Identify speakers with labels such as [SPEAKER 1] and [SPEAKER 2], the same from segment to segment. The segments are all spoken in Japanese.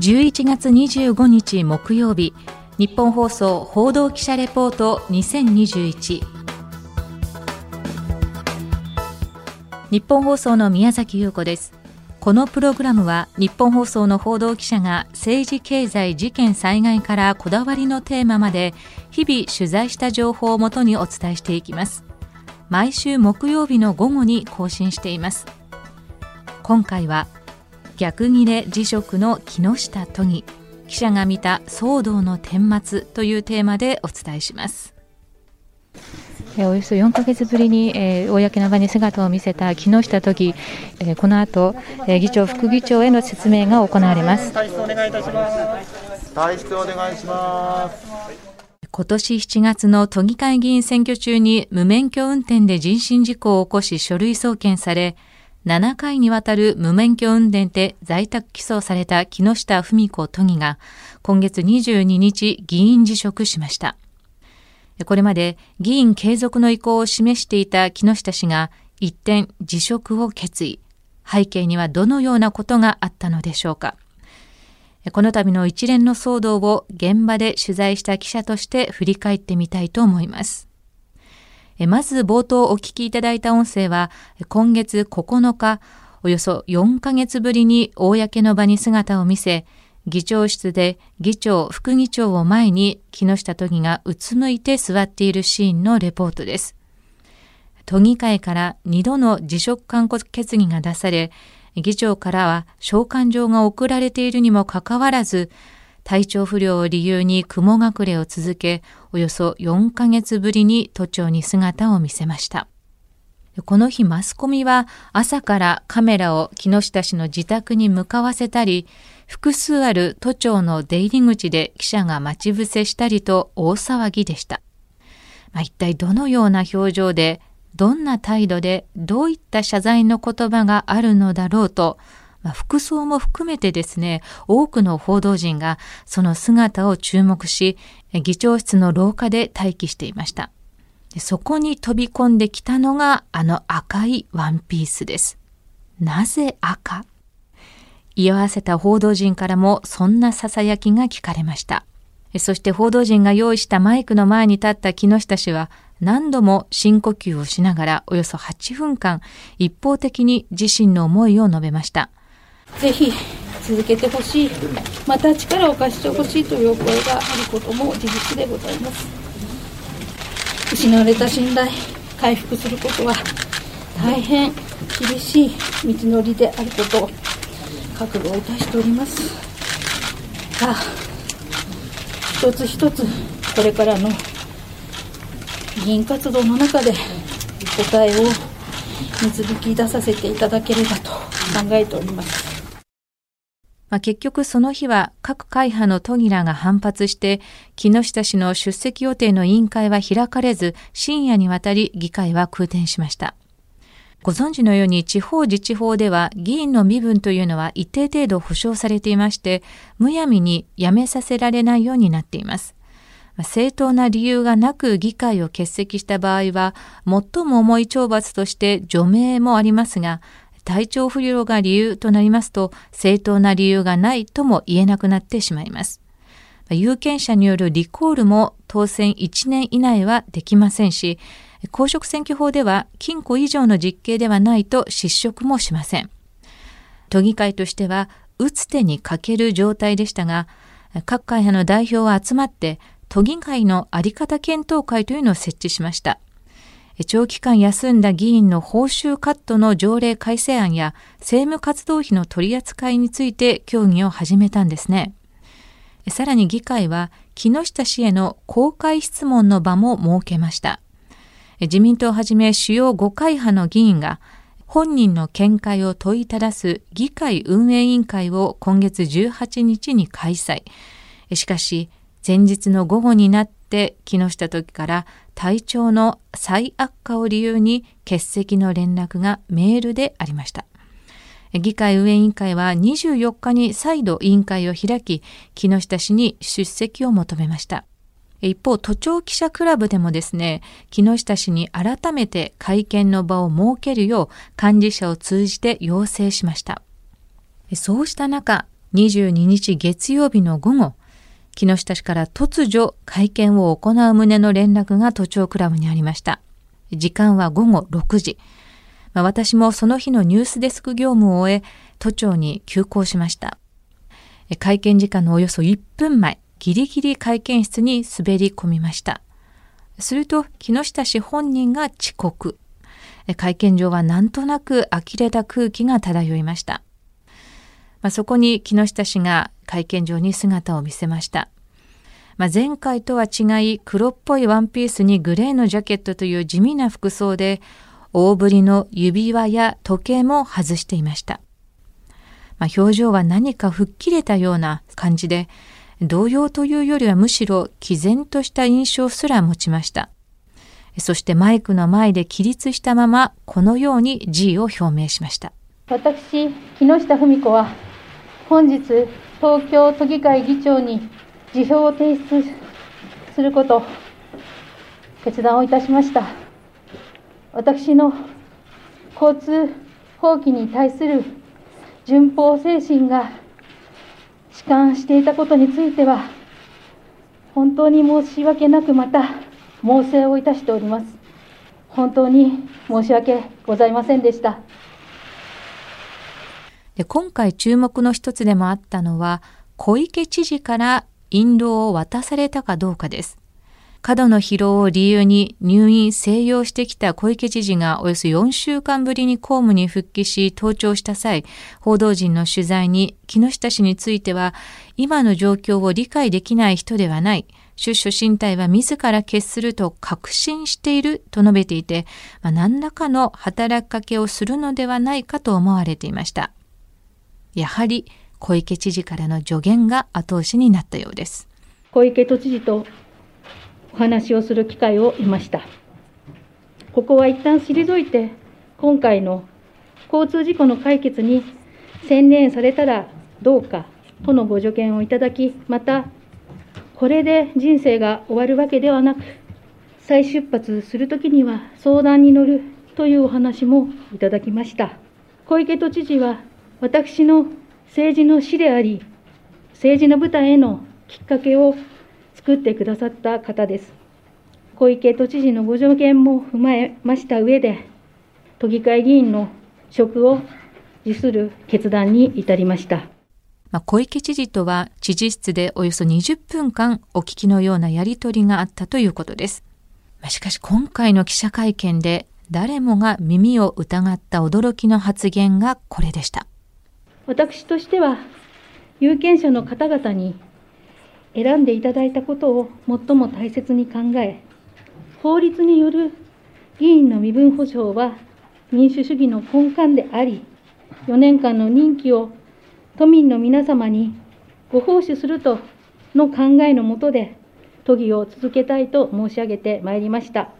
[SPEAKER 1] 11月25日木曜日日本放送報道記者レポート2021日本放送の宮崎優子です。このプログラムは日本放送の報道記者が政治経済事件災害からこだわりのテーマまで日々取材した情報をもとにお伝えしていきます。毎週木曜日の午後に更新しています。今回は逆切れ辞職の木下都議記者が見た騒動の顛末というテーマでお伝えします
[SPEAKER 2] およそ4か月ぶりに、えー、公の場に姿を見せた木下都議、えー、この後、えー、議長、副議長への説明が行われます。退出お願いいたします。退出お願いし
[SPEAKER 1] ます。今年7月の都議会議員選挙中に無免許運転で人身事故を起こし書類送検され、7回にわたる無免許運転で在宅起訴された木下富美子都議が今月22日議員辞職しました。これまで議員継続の意向を示していた木下氏が一転辞職を決意。背景にはどのようなことがあったのでしょうか。この度の一連の騒動を現場で取材した記者として振り返ってみたいと思います。まず冒頭お聞きいただいた音声は、今月9日、およそ4ヶ月ぶりに公の場に姿を見せ、議長室で議長、副議長を前に木下都議がうつむいて座っているシーンのレポートです。都議会から2度の辞職勧告決議が出され、議長からは召喚状が送られているにもかかわらず、体調不良を理由に雲隠れを続け、およそ4ヶ月ぶりに都庁に姿を見せました。この日マスコミは朝からカメラを木下氏の自宅に向かわせたり、複数ある都庁の出入り口で記者が待ち伏せしたりと大騒ぎでした。まあ、一体どのような表情で、どんな態度で、どういった謝罪の言葉があるのだろうと、まあ、服装も含めてですね、多くの報道陣がその姿を注目し、議長室の廊下で待機していました。そこに飛び込んできたのがあの赤いワンピースです。なぜ赤？居合わせた報道陣からもそんな囁きが聞かれました。そして報道陣が用意したマイクの前に立った木下氏は何度も深呼吸をしながらおよそ8分間一方的に自身の思いを述べました。
[SPEAKER 3] ぜひ続けてほしい、また力を貸してほしいという声があることも事実でございます。失われた信頼、回復することは大変厳しい道のりであることを覚悟をいたしておりますが、一つ一つこれからの議員活動の中で答えを導き出させていただければと考えております。
[SPEAKER 1] まあ、結局その日は各会派の都議らが反発して木下氏の出席予定の委員会は開かれず深夜にわたり議会は空転しました。ご存知のように地方自治法では議員の身分というのは一定程度保障されていましてむやみに辞めさせられないようになっています。正当な理由がなく議会を欠席した場合は最も重い懲罰として除名もありますが体調不良が理由となりますと正当な理由がないとも言えなくなってしまいます。有権者によるリコールも当選1年以内はできませんし、公職選挙法では禁錮以上の実刑ではないと失職もしません。都議会としては打つ手に欠ける状態でしたが、各会派の代表は集まって都議会のあり方検討会というのを設置しました。長期間休んだ議員の報酬カットの条例改正案や政務活動費の取り扱いについて協議を始めたんですね。さらに議会は木下氏への公開質問の場も設けました。自民党をはじめ主要5会派の議員が本人の見解を問いただす議会運営委員会を今月18日に開催。しかし、前日の午後になって木下時から体調の再悪化を理由に欠席の連絡がメールでありました。議会運営委員会は24日に再度委員会を開き、木下氏に出席を求めました。一方、都庁記者クラブでもですね、木下氏に改めて会見の場を設けるよう幹事社を通じて要請しました。そうした中、22日月曜日の午後、木下氏から突如会見を行う旨の連絡が都庁クラブにありました。時間は午後6時。まあ、私もその日のニュースデスク業務を終え、都庁に急行しました。会見時間のおよそ1分前、ギリギリ会見室に滑り込みました。すると、木下氏本人が遅刻。会見場はなんとなく呆れた空気が漂いました。まあ、そこに木下氏が会見場に姿を見せました。まあ、前回とは違い黒っぽいワンピースにグレーのジャケットという地味な服装で大ぶりの指輪や時計も外していました。まあ、表情は何か吹っ切れたような感じで動揺というよりはむしろ毅然とした印象すら持ちました。そしてマイクの前で起立したままこのように辞意を表明しました。
[SPEAKER 3] 私、木下富美子は本日東京都議会議長に辞表を提出すること決断をいたしました。私の交通法規に対する順法精神が弛緩していたことについては本当に申し訳なくまた猛省をいたしております。本当に申し訳ございませんでした。
[SPEAKER 1] で今回注目の一つでもあったのは小池知事から印籠を渡されたかどうかです。過度の疲労を理由に入院静養してきた小池知事がおよそ4週間ぶりに公務に復帰し登庁した際、報道陣の取材に木下氏については今の状況を理解できない人ではない。出処進退は自ら決すると確信していると述べていて、まあ、何らかの働きかけをするのではないかと思われていました。やはり小池知事からの助言が後押しになったようです。
[SPEAKER 3] 小池都知事とお話をする機会を得ました。ここは一旦退いて、今回の交通事故の解決に専念されたらどうかとのご助言をいただき、また、これで人生が終わるわけではなく、再出発するときには相談に乗るというお話もいただきました。小池都知事は、私の政治の師であり、政治の舞台へのきっかけを作ってくださった方です。小池都知事のご助言も踏まえました上で、都議会議員の職を辞する決断に至りました。
[SPEAKER 1] まあ、小池知事とは知事室でおよそ20分間お聞きのようなやり取りがあったということです。まあ、しかし今回の記者会見で誰もが耳を疑った驚きの発言がこれでした。
[SPEAKER 3] 私としては、有権者の方々に選んでいただいたことを最も大切に考え、法律による議員の身分保障は民主主義の根幹であり、4年間の任期を都民の皆様にご奉仕するとの考えのもとで、都議を続けたいと申し上げてまいりました。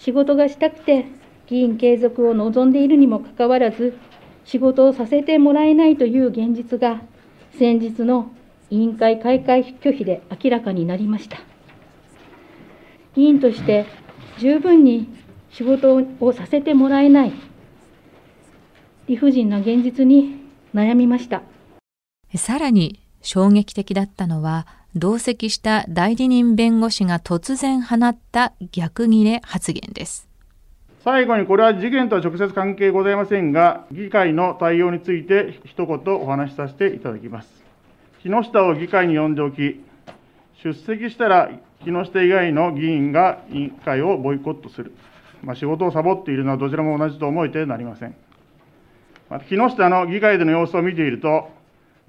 [SPEAKER 3] 仕事がしたくて議員継続を望んでいるにもかかわらず、仕事をさせてもらえないという現実が、先日の委員会開会拒否で明らかになりました。議員として十分に仕事をさせてもらえない理不尽な現実に悩みました。
[SPEAKER 1] さらに衝撃的だったのは、同席した代理人弁護士が突然放った逆ギレ発言です。
[SPEAKER 4] 最後にこれは事件とは直接関係ございませんが、議会の対応について一言お話しさせていただきます。木下を議会に呼んでおき、出席したら木下以外の議員が委員会をボイコットする。まあ、仕事をサボっているのはどちらも同じと思えてなりません。また木下の議会での様子を見ていると、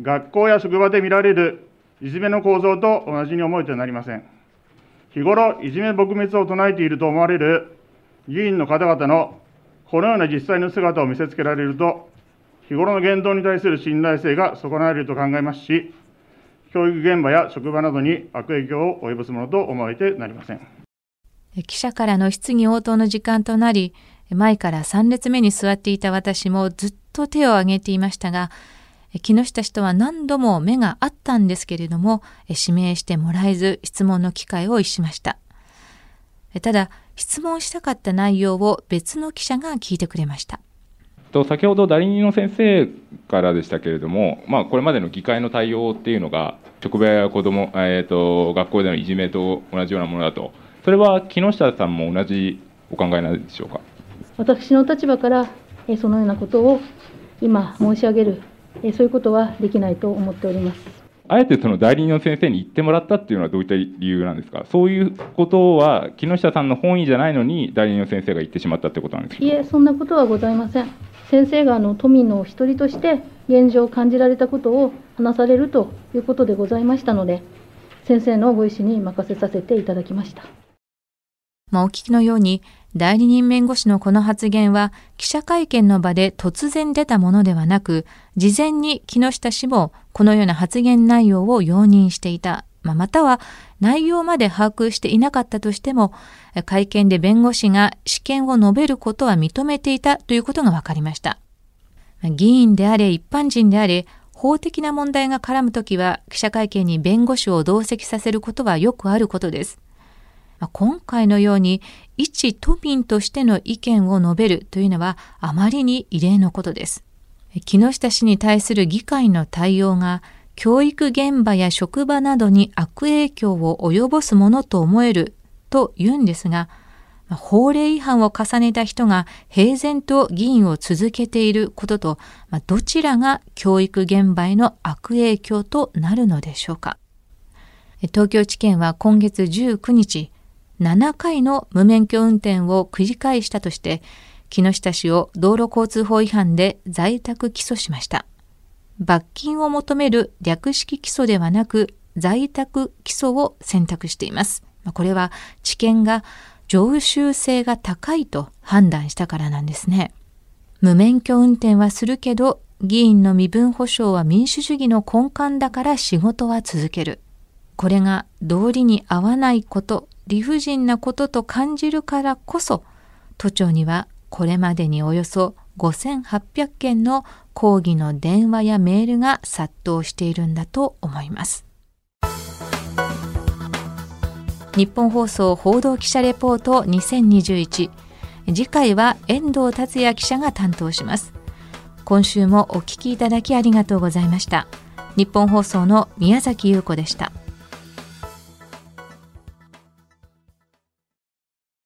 [SPEAKER 4] 学校や職場で見られるいじめの構造と同じに思えてなりません。日頃、いじめ撲滅を唱えていると思われる議員の方々のこのような実際の姿を見せつけられると、日頃の言動に対する信頼性が損なわれると考えますし、教育現場や職場などに悪影響を及ぼすものと思われてなりません。
[SPEAKER 1] 記者からの質疑応答の時間となり、前から3列目に座っていた私もずっと手を挙げていましたが、木下氏とは何度も目があったんですけれども、指名してもらえず質問の機会を逸しました。ただ、質問したかった内容を別の記者が聞いてくれました。
[SPEAKER 5] と先ほど代理人の先生からでしたけれども、まあ、これまでの議会の対応っていうのが、職場や子ども、えーと、学校でのいじめと同じようなものだと、それは木下さんも同じお考えなんでしょうか？
[SPEAKER 3] 私の立場から、そのようなことを今申し上げる、そういうことはできないと思っております。
[SPEAKER 5] あえてその代理人の先生に言ってもらったっていうのはどういった理由なんですか、そういうことは木下さんの本意じゃないのに、代理人の先生が言ってしまったってことなんです
[SPEAKER 3] いえ、そんなことはございません。先生があの都民のお一人として、現状を感じられたことを話されるということでございましたので、先生のご意思に任せさせていただきました。
[SPEAKER 1] まあ、お聞きのように、代理人弁護士のこの発言は記者会見の場で突然出たものではなく、事前に木下氏もこのような発言内容を容認していた、まあ、または内容まで把握していなかったとしても、会見で弁護士が試験を述べることは認めていたということが分かりました。議員であれ一般人であれ、法的な問題が絡むときは記者会見に弁護士を同席させることはよくあることです。今回のように一都民としての意見を述べるというのはあまりに異例のことです。木下氏に対する議会の対応が教育現場や職場などに悪影響を及ぼすものと思えると言うんですが、法令違反を重ねた人が平然と議員を続けていることと、どちらが教育現場への悪影響となるのでしょうか。東京地検は今月19日、7回の無免許運転を繰り返したとして、木下氏を道路交通法違反で在宅起訴しました。罰金を求める略式起訴ではなく、在宅起訴を選択しています。これは知見が常習性が高いと判断したからなんですね。無免許運転はするけど、議員の身分保障は民主主義の根幹だから仕事は続ける。これが道理に合わないこと理不尽なことと感じるからこそ都庁にはこれまでにおよそ5800件の抗議の電話やメールが殺到しているんだと思います。日本放送報道記者レポート2021次回は遠藤達也記者が担当します。今週もお聞きいただきありがとうございました。日本放送の宮崎優子でした。